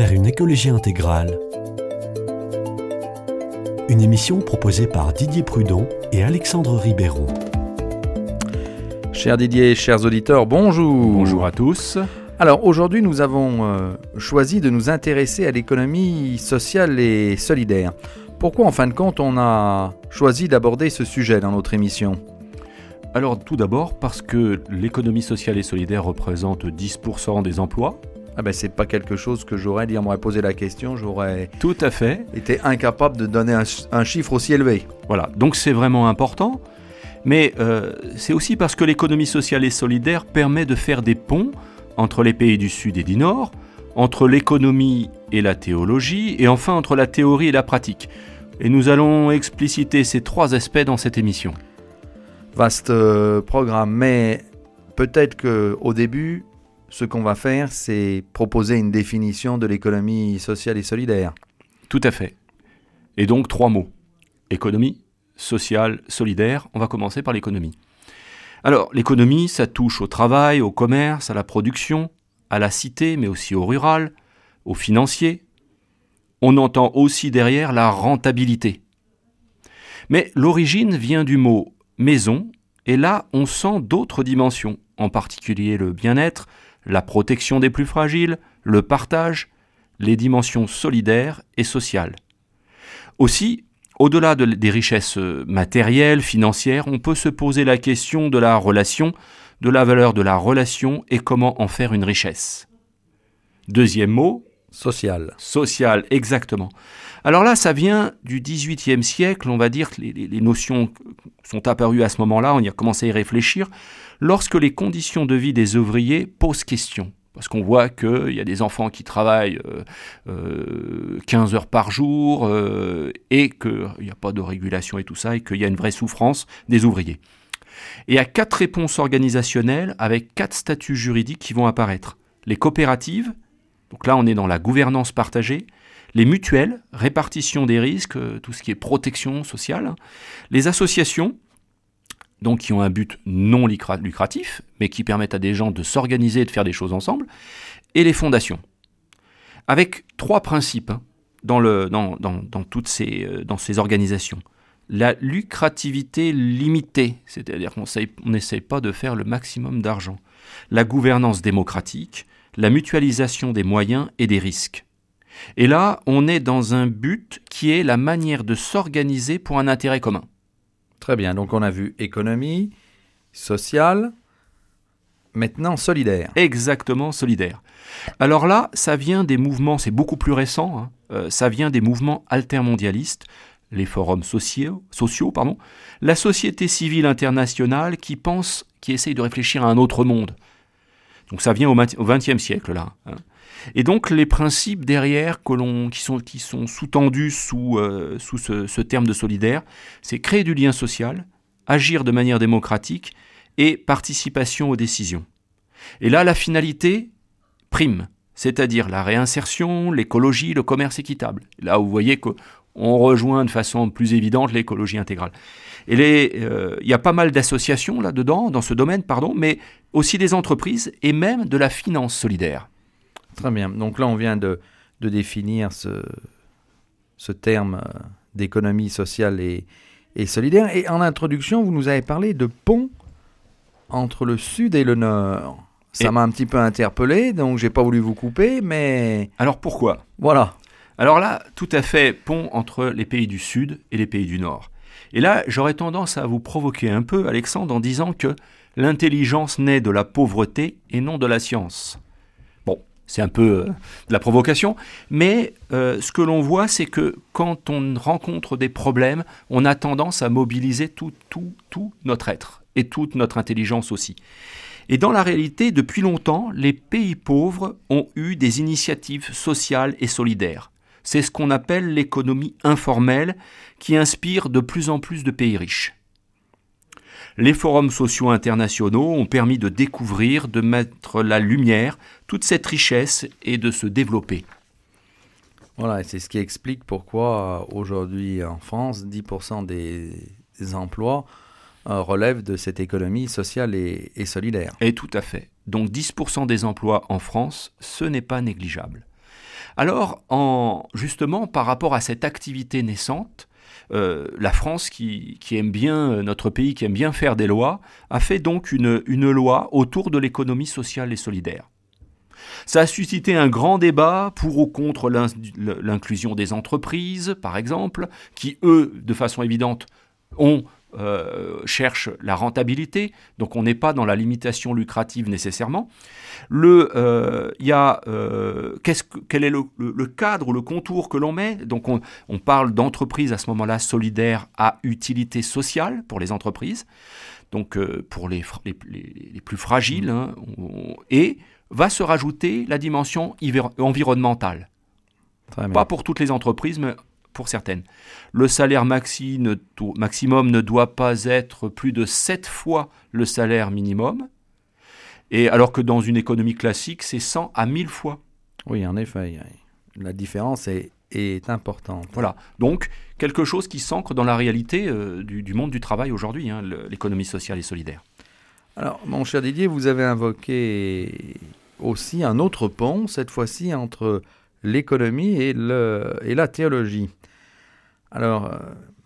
vers une écologie intégrale. Une émission proposée par Didier Prudon et Alexandre Ribéron. Cher Didier, chers auditeurs, bonjour. Bonjour à tous. Alors aujourd'hui, nous avons euh, choisi de nous intéresser à l'économie sociale et solidaire. Pourquoi en fin de compte on a choisi d'aborder ce sujet dans notre émission? Alors tout d'abord parce que l'économie sociale et solidaire représente 10% des emplois. Ah ben c'est pas quelque chose que j'aurais dit, on m'aurait posé la question, j'aurais Tout à fait. été incapable de donner un, un chiffre aussi élevé. Voilà, donc c'est vraiment important. Mais euh, c'est aussi parce que l'économie sociale et solidaire permet de faire des ponts entre les pays du Sud et du Nord, entre l'économie et la théologie, et enfin entre la théorie et la pratique. Et nous allons expliciter ces trois aspects dans cette émission. Vaste euh, programme, mais peut-être que au début, ce qu'on va faire, c'est proposer une définition de l'économie sociale et solidaire. Tout à fait. Et donc trois mots. Économie, sociale, solidaire. On va commencer par l'économie. Alors, l'économie, ça touche au travail, au commerce, à la production, à la cité, mais aussi au rural, au financier. On entend aussi derrière la rentabilité. Mais l'origine vient du mot maison, et là, on sent d'autres dimensions, en particulier le bien-être, la protection des plus fragiles, le partage, les dimensions solidaires et sociales. Aussi, au-delà de- des richesses euh, matérielles, financières, on peut se poser la question de la relation, de la valeur de la relation et comment en faire une richesse. Deuxième mot, Social. social, exactement. Alors là, ça vient du XVIIIe siècle, on va dire que les, notions sont apparues à ce moment-là, on y a commencé à y réfléchir, lorsque les conditions de vie des ouvriers posent question. Parce qu'on voit qu'il y a des enfants qui travaillent euh, euh, 15 heures par jour euh, et qu'il n'y a pas de régulation et tout ça, et qu'il y a une vraie souffrance des ouvriers. Et il y a quatre réponses organisationnelles avec quatre statuts juridiques qui vont apparaître. Les coopératives, donc là on est dans la gouvernance partagée, les mutuelles, répartition des risques, euh, tout ce qui est protection sociale, les associations, donc qui ont un but non lucra- lucratif, mais qui permettent à des gens de s'organiser et de faire des choses ensemble, et les fondations. Avec trois principes hein, dans, toutes ces, euh, ces organisations. La lucrativité limitée, c'est-à-dire qu'on essaye- on n'essaye pas de faire le maximum d'argent. La gouvernance démocratique, la mutualisation des moyens et des risques. Et là, on est dans un but qui est la manière de s'organiser pour un intérêt commun. Très bien, donc on a vu économie, sociale, maintenant solidaire. Exactement solidaire. Alors là, ça vient des mouvements, c'est beaucoup plus récent, hein, euh, ça vient des mouvements altermondialistes, les forums sociaux, sociaux pardon, la société civile internationale qui pense, qui essaye de réfléchir à un autre monde. Donc ça vient au XXe siècle là. hein. Et donc les principes derrière que qui, sont, qui sont sous-tendus sous, euh, sous ce, ce terme de solidaire, c'est créer du lien social, agir de manière démocratique et participation aux décisions. Et là, la finalité prime, c'est-à-dire la réinsertion, l'écologie, le commerce équitable. Là, vous voyez qu'on rejoint de façon plus évidente l'écologie intégrale. Et les, euh, il y a pas mal d'associations là-dedans, dans ce domaine, pardon, mais aussi des entreprises et même de la finance solidaire. Très bien, donc là on vient de, de définir ce, ce terme euh, d'économie sociale et, et solidaire. Et en introduction, vous nous avez parlé de pont entre le sud et le nord. Ça m'a un petit peu interpellé, donc j'ai pas voulu vous couper, mais Alors pourquoi? Voilà. Alors là, tout à fait pont entre les pays du Sud et les pays du Nord. Et là, j'aurais tendance à vous provoquer un peu, Alexandre, en disant que l'intelligence naît de la pauvreté et non de la science. Bon, c'est un peu euh, de la provocation, mais euh, ce que l'on voit, c'est que quand on rencontre des problèmes, on a tendance à mobiliser tout, tout, tout notre être et toute notre intelligence aussi. Et dans la réalité, depuis longtemps, les pays pauvres ont eu des initiatives sociales et solidaires. C'est ce qu'on appelle l'économie informelle qui inspire de plus en plus de pays riches. Les forums sociaux internationaux ont permis de découvrir, de mettre la lumière, toute cette richesse et de se développer. Voilà, et c'est ce qui explique pourquoi euh, aujourd'hui en France, 10% des, des emplois euh, relèvent de cette économie sociale et, et solidaire. Et tout à fait. Donc 10% des emplois en France, ce n'est pas négligeable. Alors, en, justement, par rapport à cette activité naissante, euh, la France, qui, aime bien, euh, notre pays qui aime bien faire des lois, a fait donc une loi autour de l'économie sociale et solidaire. Ça a suscité un grand débat pour ou contre l'inclusion des entreprises, par exemple, qui, eux, de façon évidente, ont euh, cherchent la rentabilité, donc on n'est pas dans la limitation lucrative nécessairement. Le, euh, y a, euh, quel est le, cadre, le contour que l'on met? Donc on, parle d'entreprises à ce moment-là solidaires à utilité sociale pour les entreprises, donc pour les, les, plus fragiles, hein, et va se rajouter la dimension environnementale. Pas pour toutes les entreprises, mais pour certaines. Le salaire maximum ne doit pas être plus de 7 fois le salaire minimum, et alors que dans une économie classique, c'est 100 à 1000 fois. Oui, en effet, la différence est, est importante. Voilà, donc quelque chose qui s'ancre dans la réalité euh, du, monde du travail aujourd'hui, hein, l'économie sociale et solidaire. Alors, mon cher Didier, vous avez invoqué aussi un autre pont, cette fois-ci entre l'économie et, et la théologie. Alors, euh,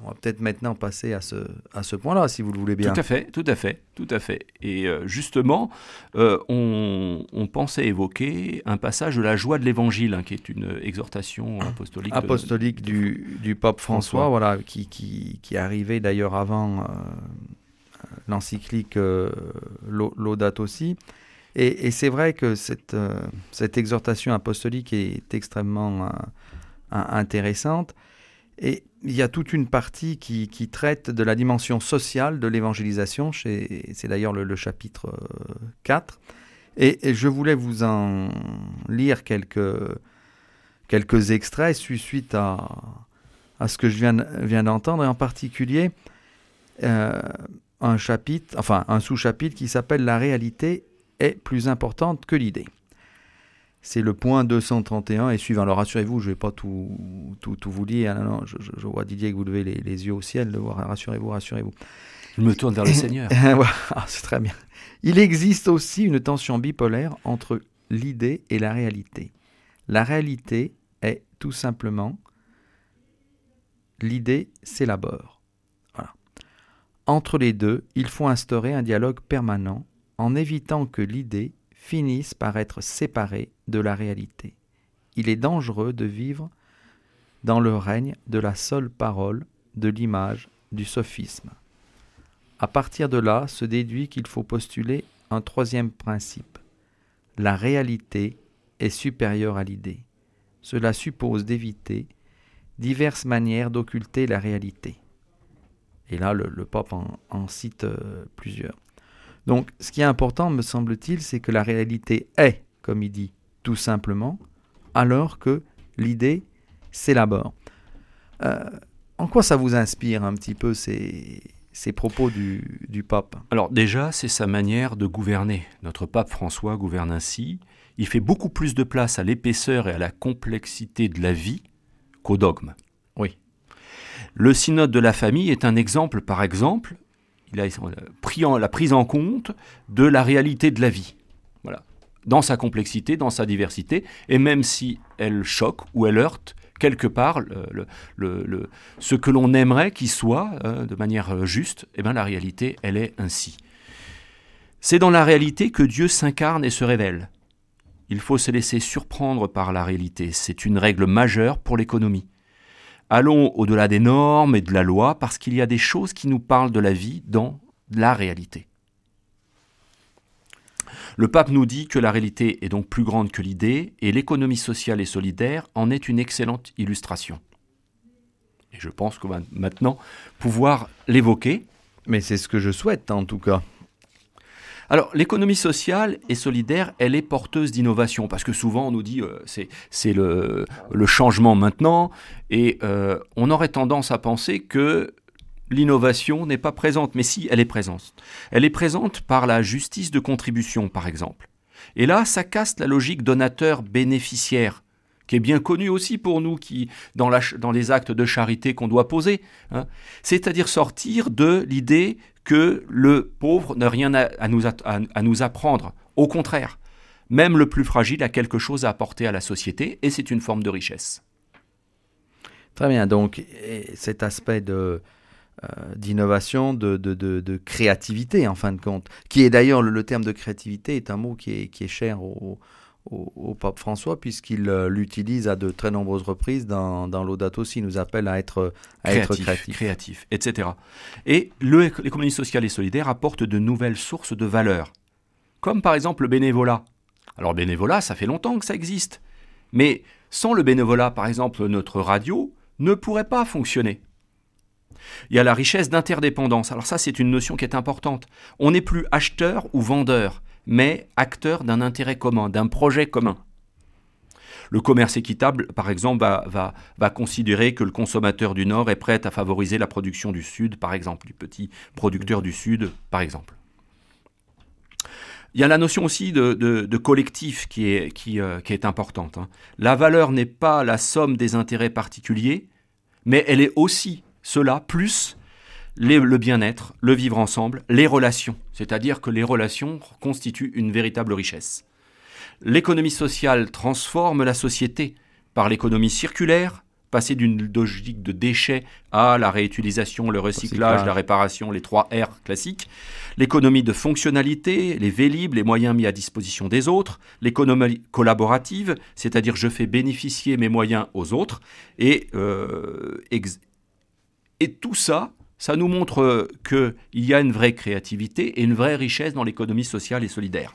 on va peut-être maintenant passer à ce, à ce point-là, si vous le voulez bien. Tout à fait, tout à fait, tout à fait. Et euh, justement, euh, on, pensait évoquer un passage de la joie de l'Évangile, hein, qui est une exhortation apostolique. Apostolique du, du, pape François, voilà, qui, qui, qui arrivé d'ailleurs avant l'encyclique Laudato aussi. Et, et c'est vrai que cette, cette exhortation apostolique est extrêmement intéressante. Et il y a toute une partie qui, traite de la dimension sociale de l'évangélisation, c'est d'ailleurs le, chapitre 4. Euh, et, je voulais vous en lire quelques, quelques extraits suite à, à ce que je viens, viens d'entendre, et en particulier euh, un chapitre, enfin un sous-chapitre qui s'appelle La réalité est plus importante que l'idée. C'est le point 231 et suivant. Alors rassurez-vous, je ne vais pas tout, tout, vous lire. Non, non, je, vois Didier que vous levez les, yeux au ciel. Rassurez-vous, rassurez-vous. Je me tourne vers le Seigneur. Ah, c'est très bien. Il existe aussi une tension bipolaire entre l'idée et la réalité. La réalité est tout simplement l'idée s'élabore. Voilà. Entre les deux, il faut instaurer un dialogue permanent en évitant que l'idée finissent par être séparés de la réalité. Il est dangereux de vivre dans le règne de la seule parole, de l'image, du sophisme. À partir de là se déduit qu'il faut postuler un troisième principe. La réalité est supérieure à l'idée. Cela suppose d'éviter diverses manières d'occulter la réalité. Et là, le, pape en, cite euh, plusieurs. Donc, ce qui est important, me semble-t-il, c'est que la réalité est, comme il dit, tout simplement, alors que l'idée s'élabore. Euh, en quoi ça vous inspire un petit peu ces, ces propos du, du pape? Alors déjà, c'est sa manière de gouverner. Notre pape François gouverne ainsi. Il fait beaucoup plus de place à l'épaisseur et à la complexité de la vie qu'au dogme. Oui. Le synode de la famille est un exemple, par exemple, en, la prise en compte de la réalité de la vie. Voilà. Dans sa complexité, dans sa diversité, et même si elle choque ou elle heurte quelque part ce que l'on aimerait qu'il soit hein, de manière juste, eh bien la réalité, elle est ainsi. C'est dans la réalité que Dieu s'incarne et se révèle. Il faut se laisser surprendre par la réalité. C'est une règle majeure pour l'économie. Allons au-delà des normes et de la loi parce qu'il y a des choses qui nous parlent de la vie dans la réalité. Le pape nous dit que la réalité est donc plus grande que l'idée et l'économie sociale et solidaire en est une excellente illustration. Et je pense qu'on va maintenant pouvoir l'évoquer. Mais c'est ce que je souhaite en tout cas. Alors, l'économie sociale et solidaire, elle est porteuse d'innovation, parce que souvent on nous dit euh, c'est le, le, changement maintenant, et euh, on aurait tendance à penser que l'innovation n'est pas présente, mais si, elle est présente. Elle est présente par la justice de contribution, par exemple. Et là, ça casse la logique donateur-bénéficiaire qui est bien connue aussi pour nous, qui dans, les actes de charité qu'on doit poser. Hein. C'est-à-dire sortir de l'idée que le pauvre n'a rien à, nous, apprendre. Au contraire, même le plus fragile a quelque chose à apporter à la société et c'est une forme de richesse. Très bien, donc cet aspect de, euh, d'innovation, de, de, créativité en fin de compte, qui est d'ailleurs le, terme de créativité est un mot qui est, qui est cher au, au, pape François puisqu'il euh, l'utilise à de très nombreuses reprises dans, dans l'Audato il nous appelle à être, à créatif, être créatif. créatif, etc. Et l'économie sociale et solidaire apporte de nouvelles sources de valeur, comme par exemple le bénévolat. Alors bénévolat, ça fait longtemps que ça existe, mais sans le bénévolat, par exemple, notre radio ne pourrait pas fonctionner. Il y a la richesse d'interdépendance. Alors ça, c'est une notion qui est importante. On n'est plus acheteur ou vendeur, mais acteur d'un intérêt commun, d'un projet commun. Le commerce équitable, par exemple, va, considérer que le consommateur du Nord est prêt à favoriser la production du Sud, par exemple, du petit producteur du Sud, par exemple. Il y a la notion aussi de, collectif qui est, euh, importante. Hein. La valeur n'est pas la somme des intérêts particuliers, mais elle est aussi cela, plus le bien-être, le vivre ensemble, les relations. C'est-à-dire que les relations constituent une véritable richesse. L'économie sociale transforme la société par l'économie circulaire, passer d'une logique de déchets à la réutilisation, le recyclage, la réparation, les trois R classiques, l'économie de fonctionnalité, les vélib, les moyens mis à disposition des autres, l'économie collaborative, c'est-à-dire je fais bénéficier mes moyens aux autres, et, euh, et tout ça, ça nous montre qu'il y a une vraie créativité et une vraie richesse dans l'économie sociale et solidaire.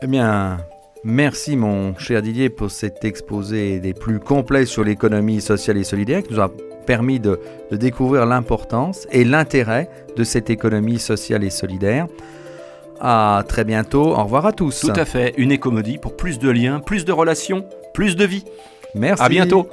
Eh bien, merci mon cher Didier pour cet exposé des plus complets sur l'économie sociale et solidaire qui nous a permis de, découvrir l'importance et l'intérêt de cette économie sociale et solidaire. À très bientôt, au revoir à tous. Tout à fait, une écomodie pour plus de liens, plus de relations, plus de vie. Merci. À bientôt.